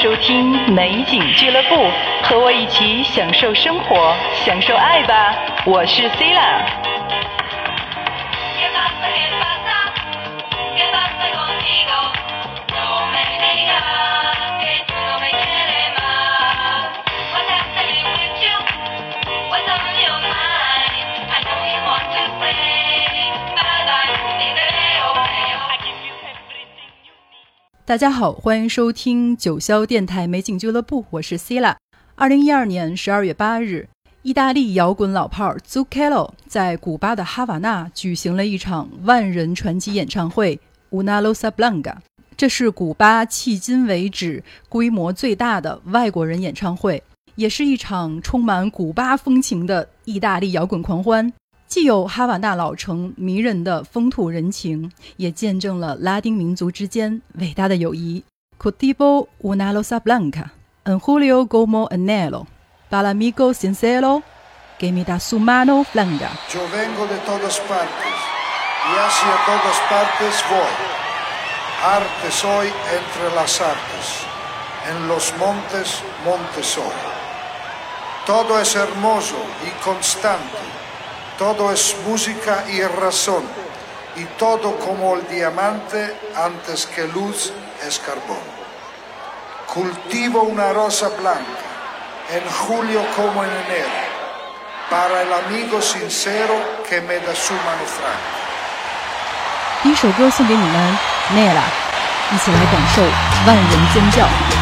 收听美景俱乐部，和我一起享受生活，享受爱吧！我是 c 大家好，欢迎收听九霄电台美景俱乐部，我是 c i l a 二零一二年十二月八日，意大利摇滚老炮 Zucchero 在古巴的哈瓦那举行了一场万人传奇演唱会 Una Rosa Blanca。这是古巴迄今为止规模最大的外国人演唱会，也是一场充满古巴风情的意大利摇滚狂欢。既有哈瓦那老城迷人的风土人情，也见证了拉丁民族之间伟大的友谊。Contigo una rosa blanca, en julio como enero, para amigo sincero, que me da su mano blanca. Yo vengo de todas partes y hacia todas partes voy. Arte soy entre las artes, en los montes, monte soy. Todo es hermoso y constante, todo es música y razón, y todo como el diamante antes que luz es carbón. Cultivo una rosa blanca, en julio como en enero, para el amigo sincero que me da su mano franca. 第一首歌送给你们，Nella，一起来感受万人尖叫。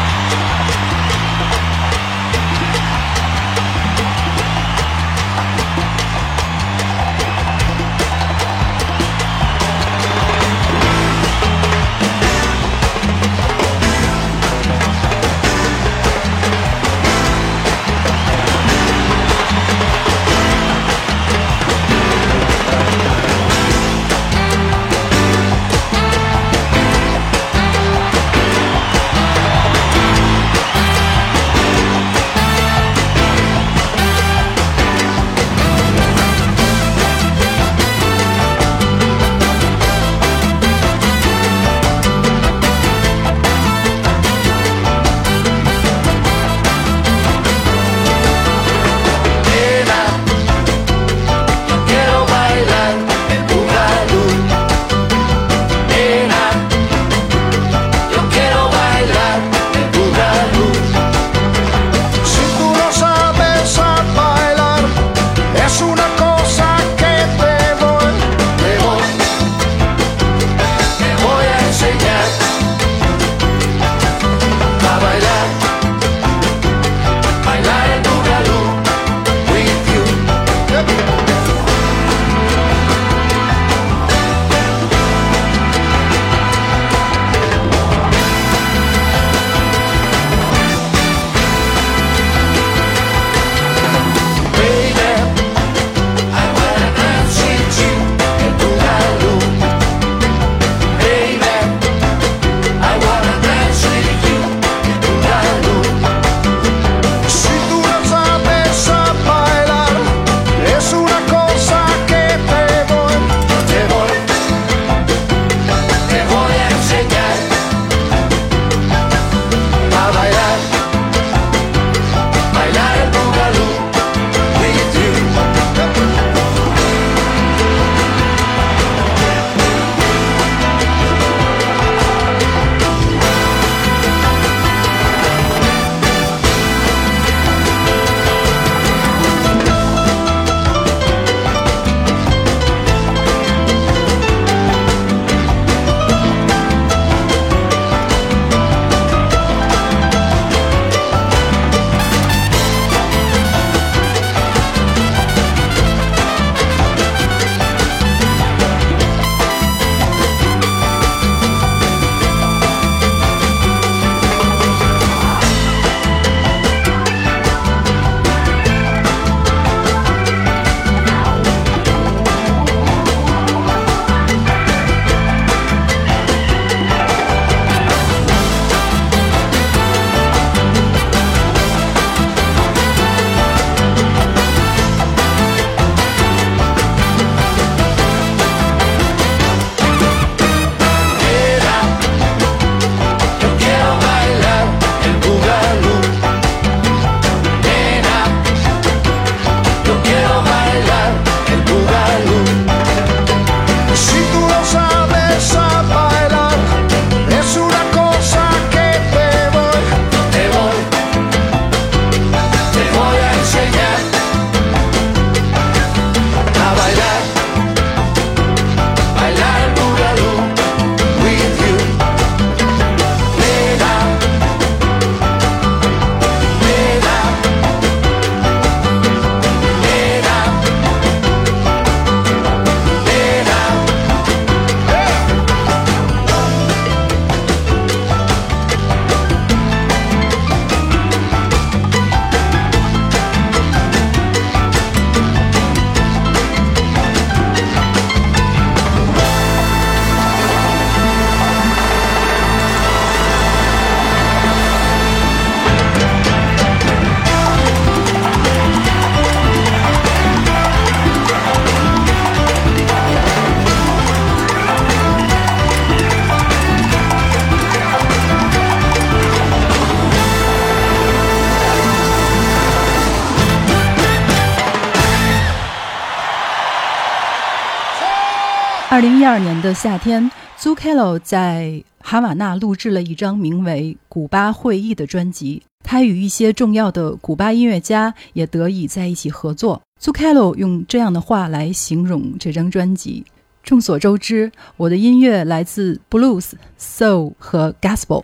夏天，Zucchero 在哈瓦那录制了一张名为《古巴会议》的专辑。他与一些重要的古巴音乐家也得以在一起合作。Zucchero 用这样的话来形容这张专辑：众所周知，我的音乐来自 Blues、Soul 和 Gospel。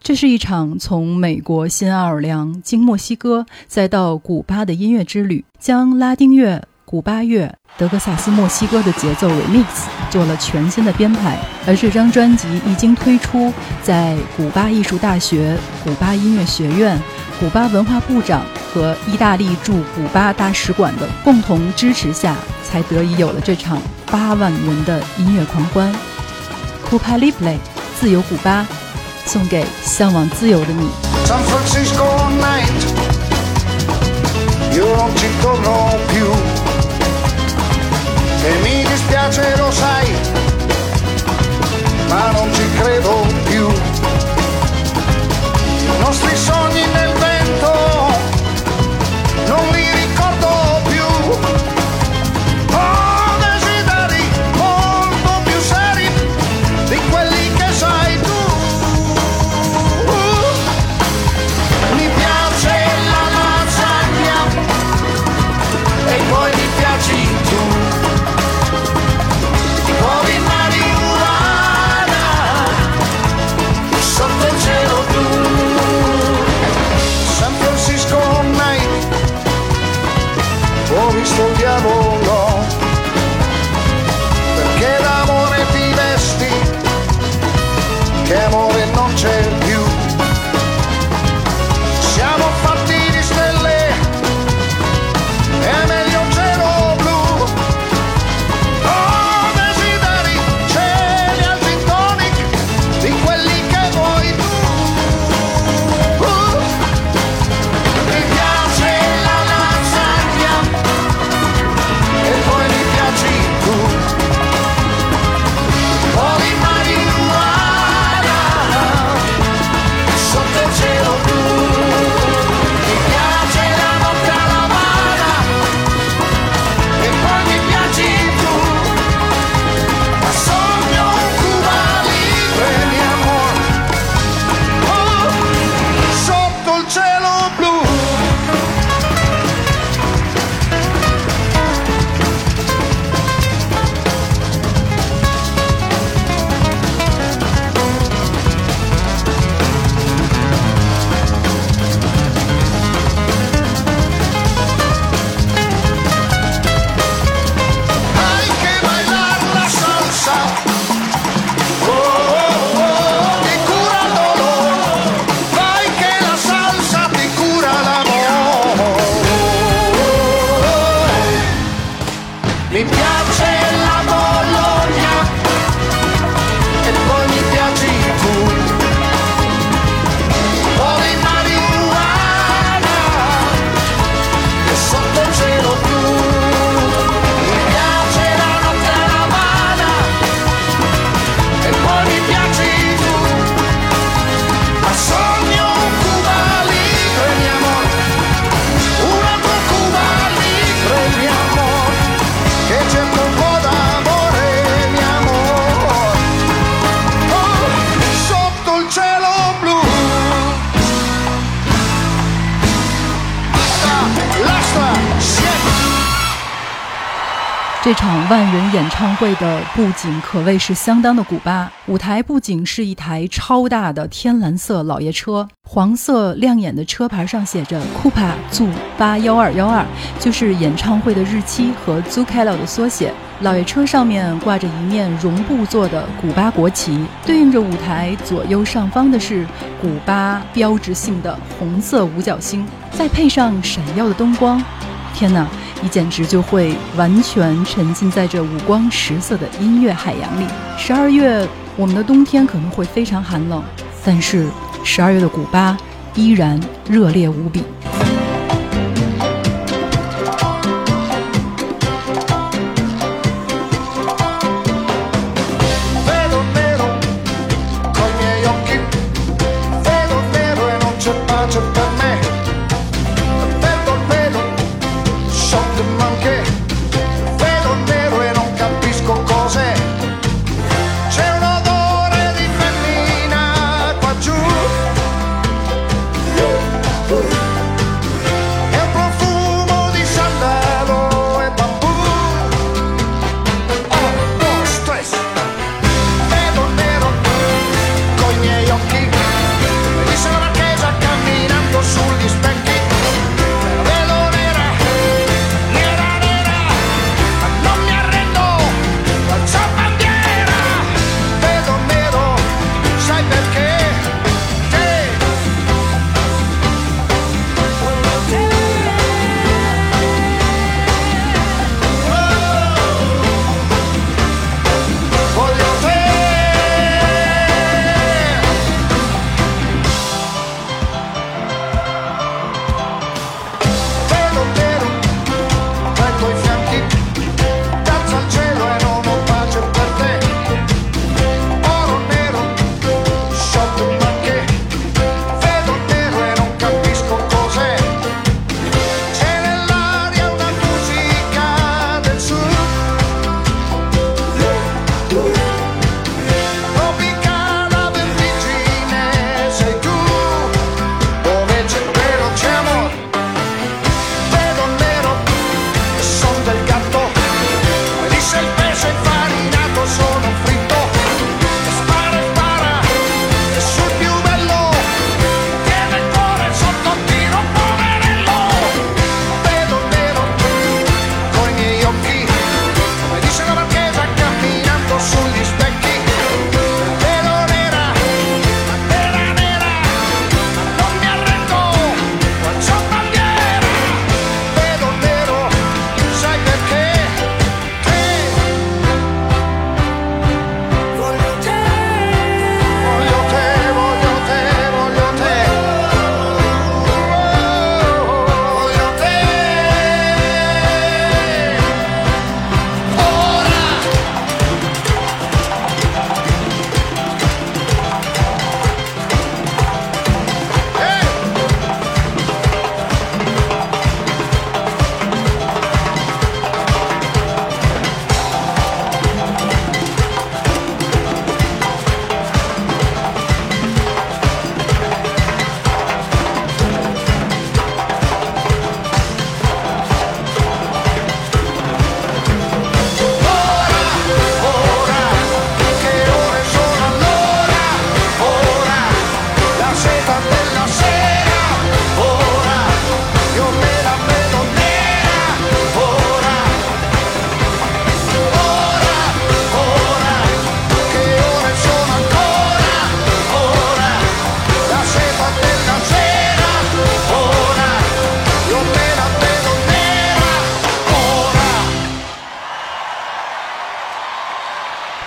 这是一场从美国新奥尔良经墨西哥再到古巴的音乐之旅，将拉丁乐。古巴乐、德克萨斯、墨西哥的节奏 remix 做了全新的编排，而这张专辑一经推出，在古巴艺术大学、古巴音乐学院、古巴文化部长和意大利驻古巴大使馆的共同支持下，才得以有了这场八万人的音乐狂欢。Cuba Libre，自由古巴，送给向往自由的你。Mi dispiace lo sai, ma non ci credo più. I nostri sogni 布景可谓是相当的古巴。舞台布景是一台超大的天蓝色老爷车，黄色亮眼的车牌上写着 “Cupa Zu 八幺二幺二”，就是演唱会的日期和 Zucchero 的缩写。老爷车上面挂着一面绒布做的古巴国旗，对应着舞台左右上方的是古巴标志性的红色五角星，再配上闪耀的灯光，天哪！你简直就会完全沉浸在这五光十色的音乐海洋里。十二月，我们的冬天可能会非常寒冷，但是十二月的古巴依然热烈无比。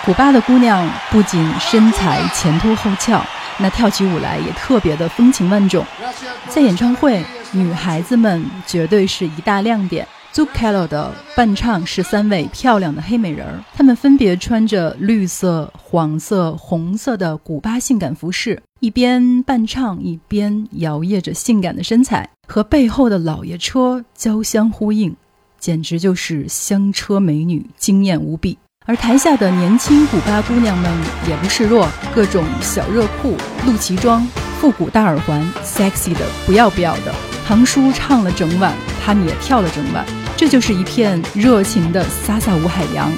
古巴的姑娘不仅身材前凸后翘，那跳起舞来也特别的风情万种。在演唱会，女孩子们绝对是一大亮点。Zucchero 的伴唱是三位漂亮的黑美人儿，她们分别穿着绿色、黄色、红色的古巴性感服饰，一边伴唱一边摇曳着性感的身材，和背后的老爷车交相呼应，简直就是香车美女，惊艳无比。而台下的年轻古巴姑娘们也不示弱，各种小热裤、露脐装、复古大耳环，sexy 的不要不要的。唐叔唱了整晚，他们也跳了整晚。这就是一片热情的萨萨舞海洋。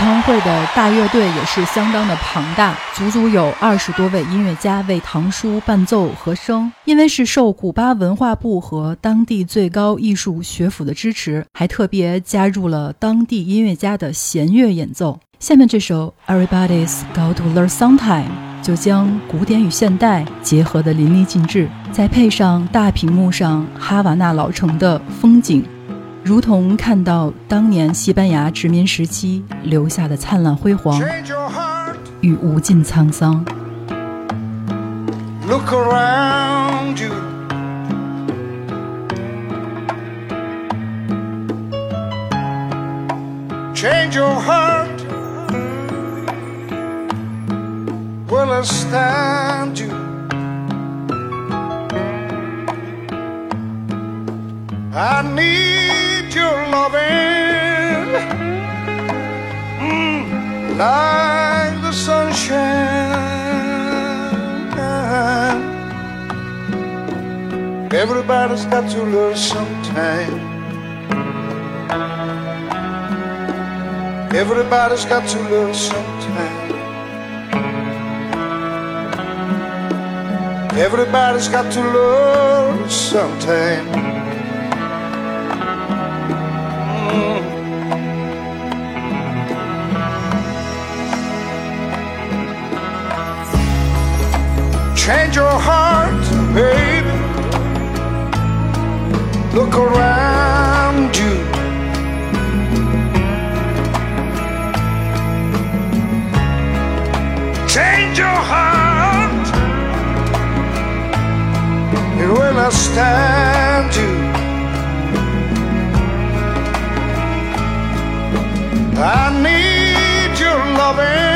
演唱会的大乐队也是相当的庞大，足足有二十多位音乐家为唐叔伴奏和声。因为是受古巴文化部和当地最高艺术学府的支持，还特别加入了当地音乐家的弦乐演奏。下面这首《Everybody's Got to Learn Sometime》就将古典与现代结合的淋漓尽致，再配上大屏幕上哈瓦那老城的风景。如同看到当年西班牙殖民时期留下的灿烂辉煌与无尽沧桑。Look around you. Change your heart. Will stand you. I need. Your loving mm, like the sunshine. Everybody's got to learn sometime. Everybody's got to learn sometime. Everybody's got to learn sometime. Change your heart, baby. Look around you. Change your heart. It will stand you. I need your loving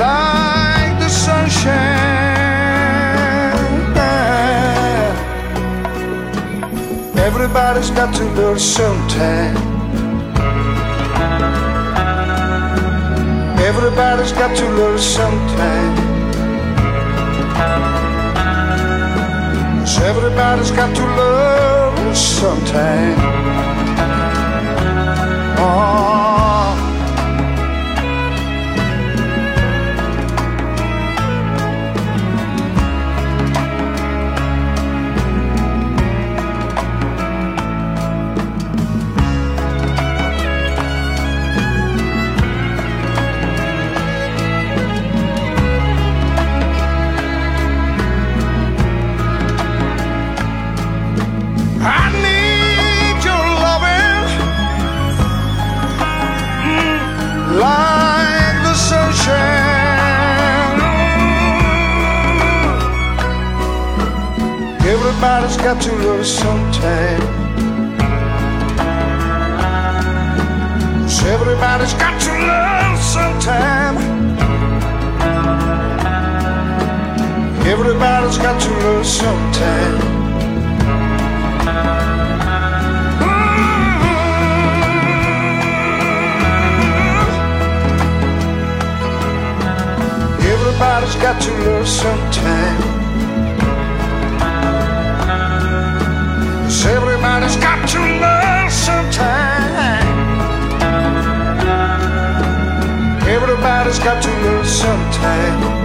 like the sunshine. Everybody's got to learn sometime. Everybody's got to learn sometime. Yes, everybody's got to learn sometime. Oh. Everybody's got to learn sometime. Yes, everybody's got to learn sometime. Everybody's got to learn sometime. Everybody's got to learn sometime. Everybody's got to learn sometime. Everybody's got to learn sometime.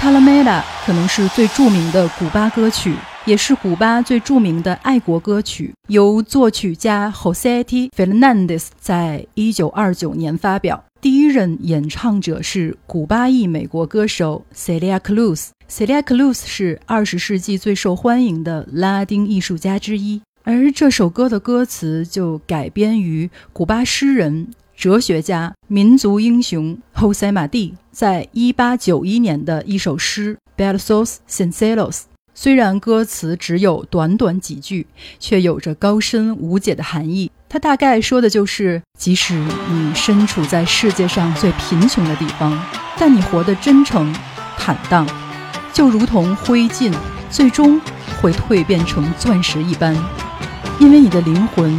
Guantanamera》可能是最著名的古巴歌曲，也是古巴最著名的爱国歌曲，由作曲家 Jose T. Fernandez 在一九二九年发表。第一任演唱者是古巴裔美国歌手 Celia Cruz。Celia Cruz 是二十世纪最受欢迎的拉丁艺术家之一，而这首歌的歌词就改编于古巴诗人哲学家、民族英雄 Jose 马蒂在1891年的一首诗《Versos Sinceros》。虽然歌词只有短短几句，却有着高深无解的含义。它大概说的就是，即使你身处在世界上最贫穷的地方，但你活得真诚、坦荡，就如同灰烬，最终会蜕变成钻石一般，因为你的灵魂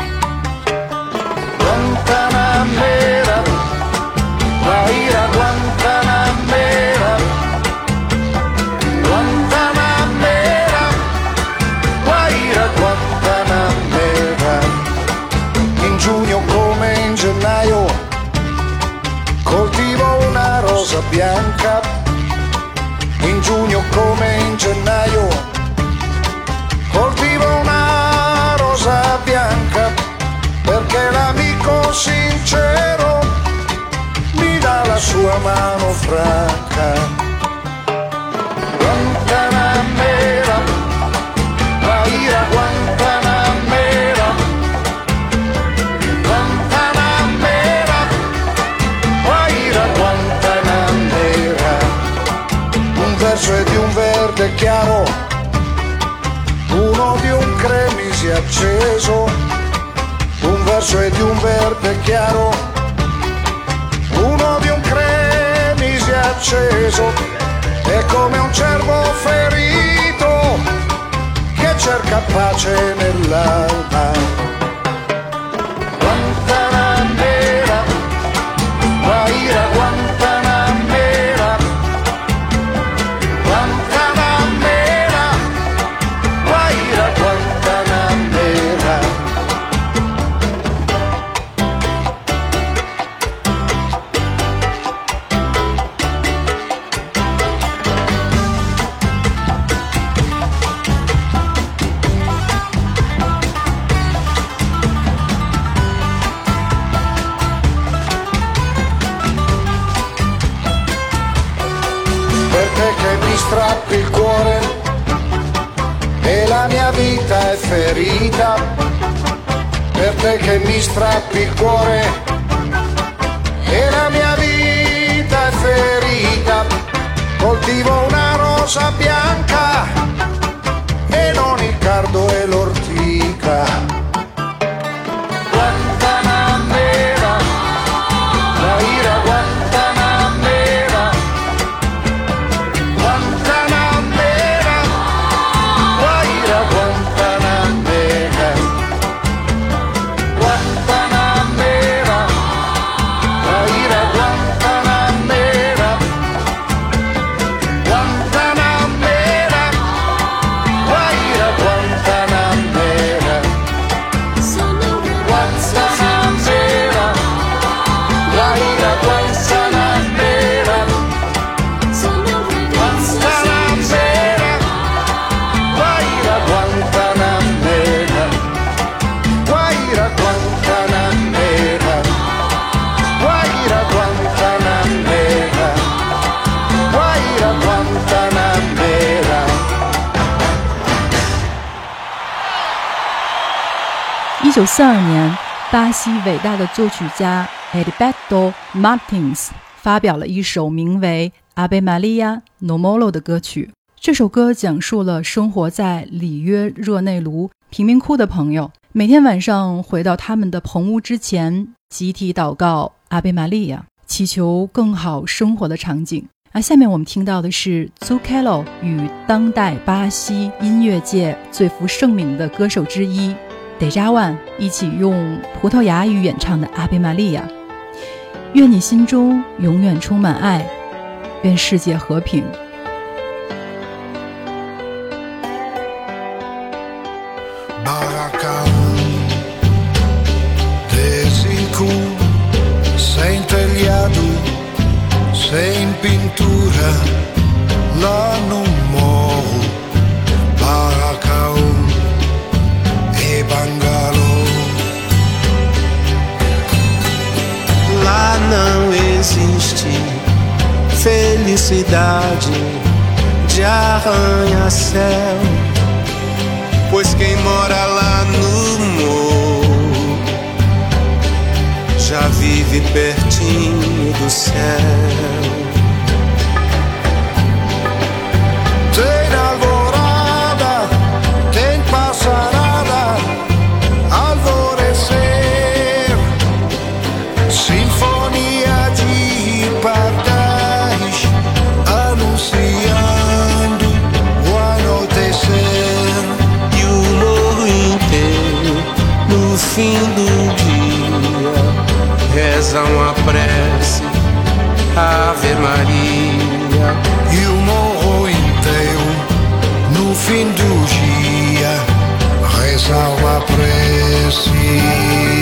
acceso, un verso e di un verde chiaro, uno di un cremisi acceso, è come un cervo ferito che cerca pace nell'alba. 四二年，巴西伟大的作曲家 Edi Berto Martins 发表了一首名为《Ave Maria No Molo》的歌曲。这首歌讲述了生活在里约热内卢贫民窟的朋友，每天晚上回到他们的棚屋之前，集体祷告《阿贝玛利亚》，祈求更好生活的场景。啊，下面我们听到的是 Zucchero 与当代巴西音乐界最负盛名的歌手之一 Deja Van 一起用葡萄牙语演唱的《阿贝玛利亚》。愿你心中永远充满爱，愿世界和平。Baracão Desicu Sem telhado Sem pintura Lá no more felicidade de arranha-céu. Pois quem mora lá no morro já vive pertinho do céu. Rezam a prece, Ave Maria. E o morro inteiro, no fim do dia, rezam a prece.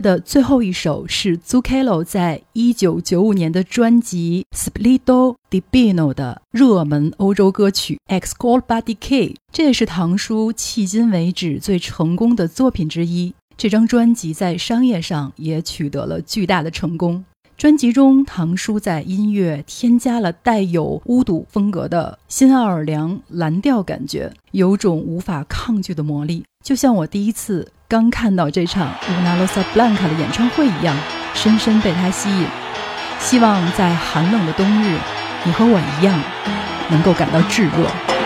的最后一首是 Zucchero 在一九九五年的专辑《Splido di Bino》的热门欧洲歌曲《Ex c o l b a d i K》，这也是唐叔迄今为止最成功的作品之一。这张专辑在商业上也取得了巨大的成功。专辑中，唐叔在音乐添加了带有巫毒风格的新奥尔良蓝调感觉，有种无法抗拒的魔力，就像我第一次刚看到这场乌纳洛萨布兰卡的演唱会一样，深深被他吸引。希望在寒冷的冬日，你和我一样，能够感到炙热。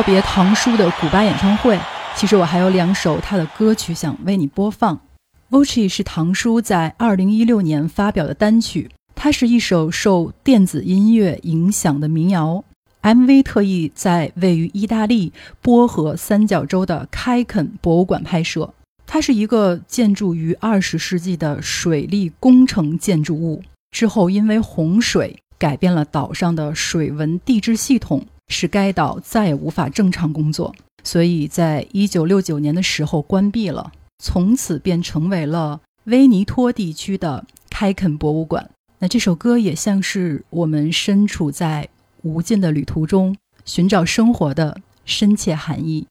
告别唐叔的古巴演唱会，其实我还有两首他的歌曲想为你播放。Voci 是唐叔在2016年发表的单曲，它是一首受电子音乐影响的民谣。MV 特意在位于意大利波河三角洲的开垦博物馆拍摄，它是一个建筑于20世纪的水利工程建筑物。之后因为洪水改变了岛上的水文地质系统。使该岛再也无法正常工作，所以在一九六九年的时候关闭了，从此便成为了威尼托地区的开垦博物馆。那这首歌也像是我们身处在无尽的旅途中寻找生活的深切含义。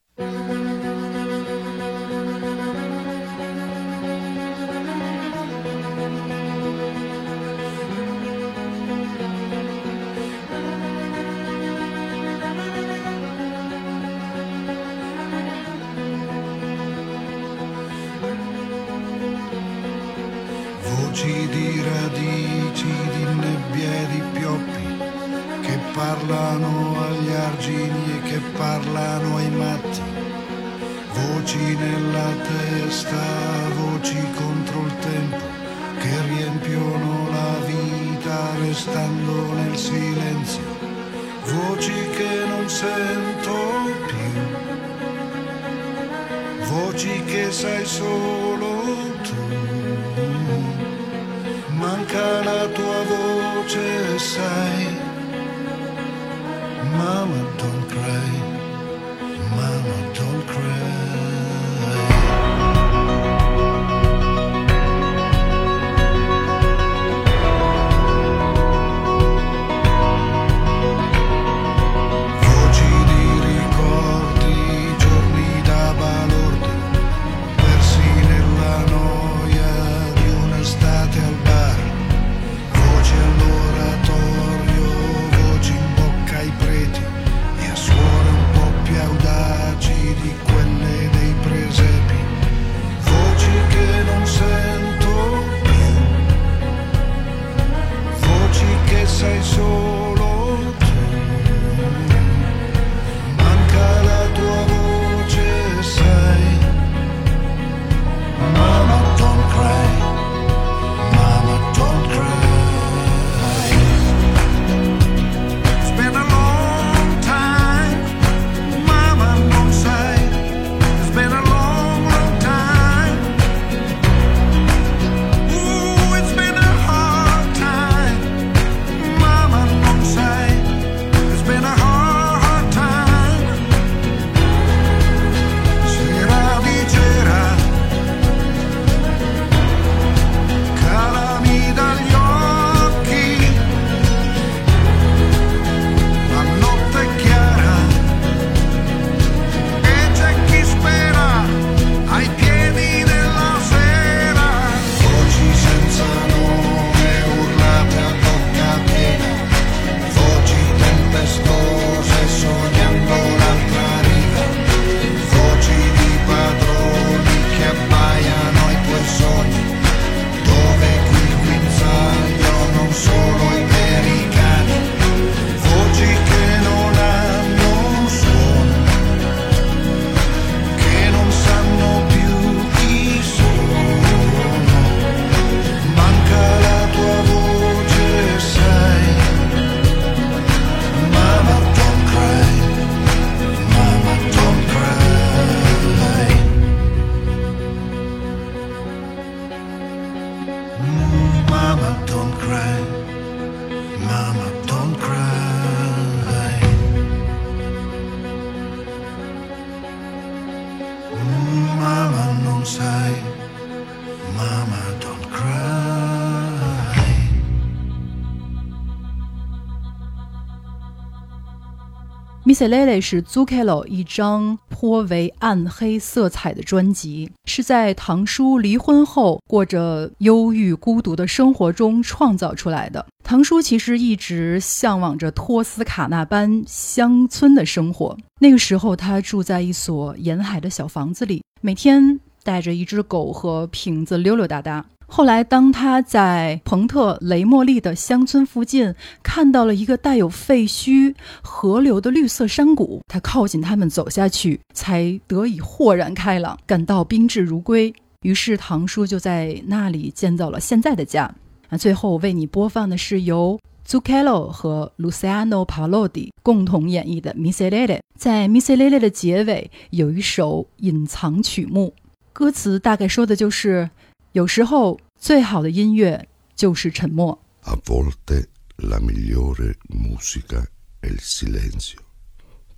Miscelele》是 Zucchero 一张颇为暗黑色彩的专辑，是在堂叔离婚后过着忧郁孤独的生活中创造出来的。堂叔其实一直向往着托斯卡纳般乡村的生活。那个时候，他住在一所沿海的小房子里，每天带着一只狗和瓶子溜溜达达。后来，当他在彭特雷莫利的乡村附近看到了一个带有废墟河流的绿色山谷，他靠近他们走下去，才得以豁然开朗，感到宾至如归。于是，唐叔就在那里建造了现在的家。那最后为你播放的是由 Zucchello 和 Luciano Palodi 共同演绎的《Miserere》。在《Miserere》的结尾有一首隐藏曲目，歌词大概说的就是。有时候，最好的音乐就是沉默。A volte la migliore musica è il silenzio,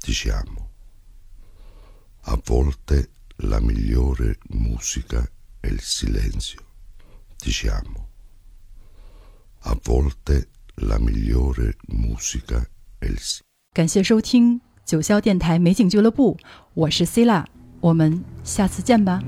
diciamo. A volte la migliore musica è il silenzio, diciamo. A volte la migliore musica è il silenzio. 感谢收听九霄电台美景俱乐部，我是 Cila，我们下次见吧。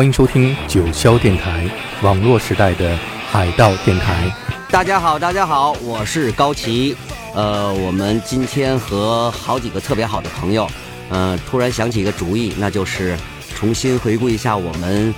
欢迎收听九霄电台，网络时代的海盗电台。大家好，大家好，我是高奇。呃，我们今天和好几个特别好的朋友，嗯、突然想起一个主意，那就是重新回顾一下我们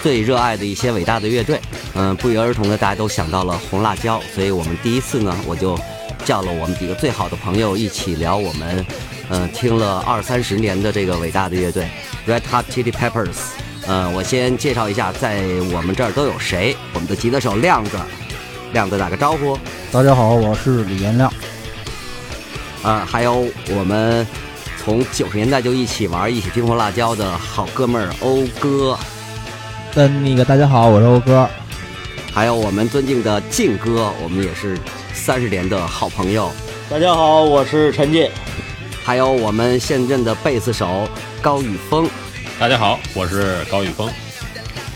最热爱的一些伟大的乐队。嗯、不约而同的，大家都想到了红辣椒，所以我们第一次呢，我就叫了我们几个最好的朋友一起聊我们，嗯、听了二三十年的这个伟大的乐队 Red Hot Chili Peppers。嗯、我先介绍一下，在我们这儿都有谁。我们的吉他手亮子，亮子打个招呼。大家好，我是李延亮。啊，还有我们从九十年代就一起玩、一起听红辣椒的好哥们儿欧哥，跟那个大家好，我是欧哥。还有我们尊敬的靖哥，我们也是三十年的好朋友。大家好，我是陈进。还有我们现任的贝斯手高宇峰，大家好，我是高宇峰。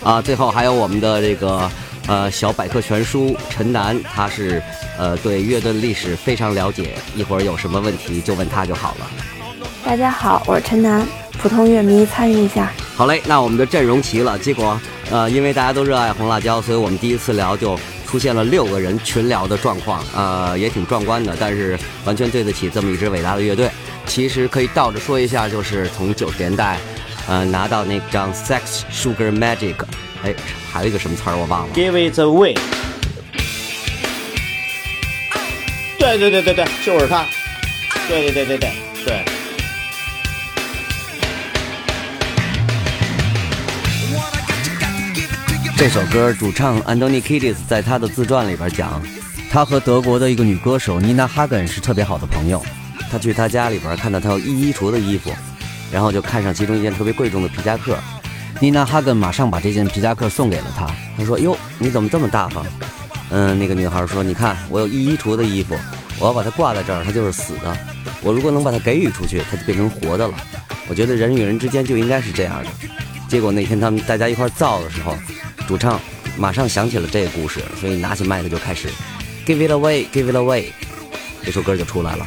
啊，最后还有我们的这个呃小百科全书陈楠，他是呃对乐队历史非常了解，一会儿有什么问题就问他就好了。大家好，我是陈楠，普通乐迷参与一下。好嘞，那我们的阵容齐了，结果呃因为大家都热爱红辣椒，所以我们第一次聊就出现了六个人群聊的状况，呃也挺壮观的，但是完全对得起这么一支伟大的乐队。其实可以倒着说一下，就是从九十年代。呃，拿到那张《Sex Sugar Magic》，哎，还有一个什么词儿我忘了。Give it away。对对对对对，就是他。对对对对对对。这首歌主唱 Anthony Kiedis 在他的自传里边讲，他和德国的一个女歌手 Nina Hagen 是特别好的朋友。他去他家里边看到他有一衣橱的衣服。然后就看上其中一件特别贵重的皮夹克，妮娜哈根马上把这件皮夹克送给了他。他说：“哟，你怎么这么大方？”嗯，那个女孩说：“你看，我有一衣橱的衣服，我要把它挂在这儿，它就是死的。我如果能把它给予出去，它就变成活的了。我觉得人与人之间就应该是这样的。”结果那天他们大家一块造的时候，主唱马上想起了这个故事，所以拿起麦克就开始 “Give it away, give it away”，这首歌就出来了。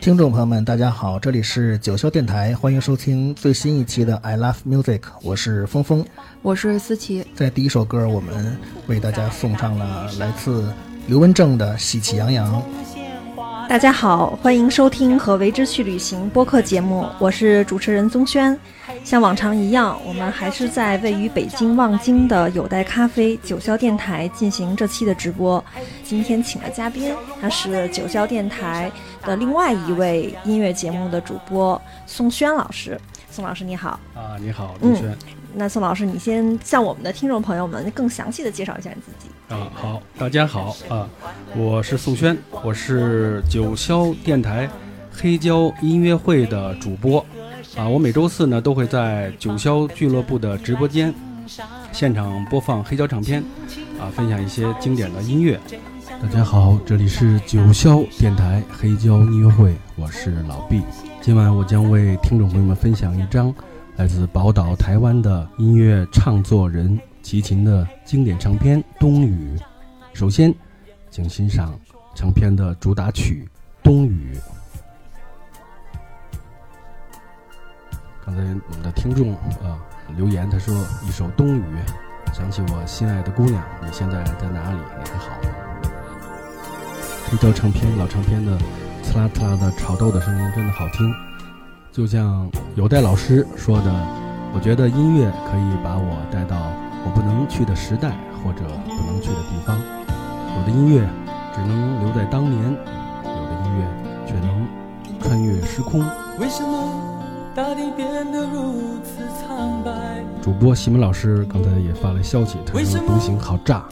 听众朋友们，大家好，这里是九霄电台，欢迎收听最新一期的 I Love Music，我是峰峰，我是思琪。在第一首歌，我们为大家送上了来自刘文正的《喜气洋洋》。大家好，欢迎收听和为之去旅行播客节目，我是主持人宗轩。像往常一样，我们还是在位于北京望京的有待咖啡九霄电台进行这期的直播。今天请的嘉宾，他是九霄电台的另外一位音乐节目的主播宋轩老师。宋老师你好啊，你好。嗯、那宋老师，你先向我们的听众朋友们更详细的介绍一下你自己。啊，好，大家好啊，我是宋轩，我是九霄电台黑胶音乐会的主播啊，我每周四呢都会在九霄俱乐部的直播间现场播放黑胶唱片啊，分享一些经典的音乐。大家好，这里是九霄电台黑胶音乐会，我是老毕。今晚我将为听众朋友们分享一张来自宝岛台湾的音乐唱作人齐秦的经典唱片《冬雨》。首先，请欣赏唱片的主打曲《冬雨》。刚才我们的听众啊留言，他说一首《冬雨》，想起我心爱的姑娘，你现在在哪里？你还好吗？黑胶唱片，老唱片的。呲啦呲啦的炒豆的声音真的好听，就像有代老师说的，我觉得音乐可以把我带到我不能去的时代或者不能去的地方。有的音乐只能留在当年，有的音乐却能穿越时空。为什么大地变得如此苍白？主播西门老师刚才也发来消息，他说独行好炸。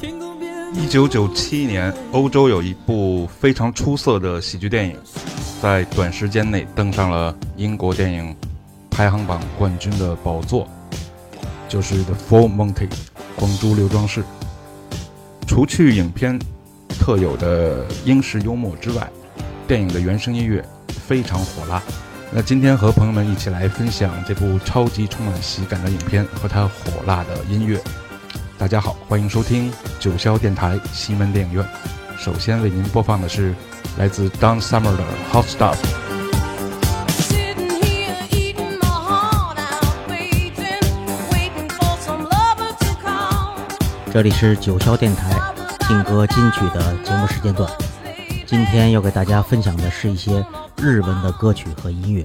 一九九七年，欧洲有一部非常出色的喜剧电影，在短时间内登上了英国电影排行榜冠军的宝座。就是 The Full Monty 光珠刘装饰。除去影片特有的英式幽默之外，电影的原声音乐非常火辣。那今天和朋友们一起来分享这部超级充满喜感的影片和它火辣的音乐。大家好，欢迎收听九霄电台西门电影院。首先为您播放的是来自 Don Summer 的 Hot Stuff。这里是九霄电台劲歌金曲的节目时间段。今天要给大家分享的是一些日文的歌曲和音乐，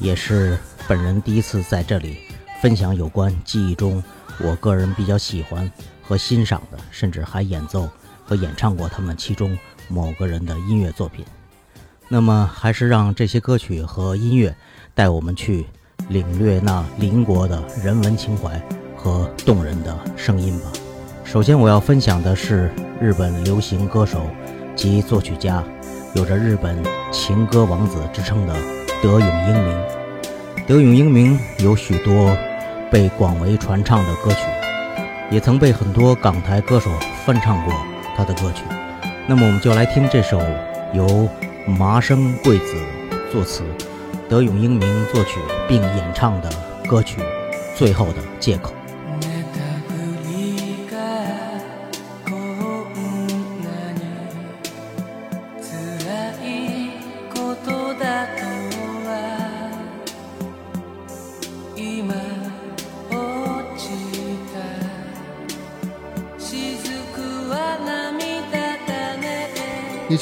也是本人第一次在这里分享有关记忆中我个人比较喜欢和欣赏的，甚至还演奏和演唱过他们其中某个人的音乐作品。那么，还是让这些歌曲和音乐带我们去领略那邻国的人文情怀和动人的声音吧。首先，我要分享的是日本流行歌手及作曲家，有着日本情歌王子之称的德永英明。德永英明有许多被广为传唱的歌曲，也曾被很多港台歌手翻唱过他的歌曲。那么，我们就来听这首由麻生贵子作词、德永英明作曲并演唱的歌曲《最后的借口》。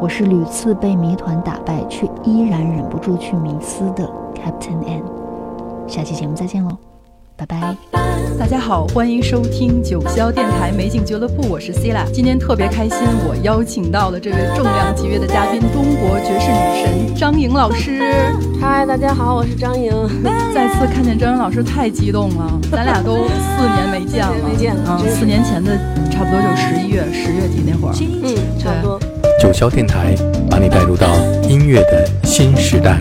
我是屡次被谜团打败，却依然忍不住去迷思的 Captain N。下期节目再见喽，拜拜。大家好，欢迎收听九霄电台美景俱乐部，我是 c i l a 今天特别开心，我邀请到了这位重量级别的嘉宾——中国爵士女神张莹老师。嗨，大家好，我是张莹。再次看见张莹老师，太激动了。咱俩都四年没见了，没见啊，四年前的差不多就十一月、十月底那会儿。嗯，差不多。九霄电台把你带入到音乐的新时代。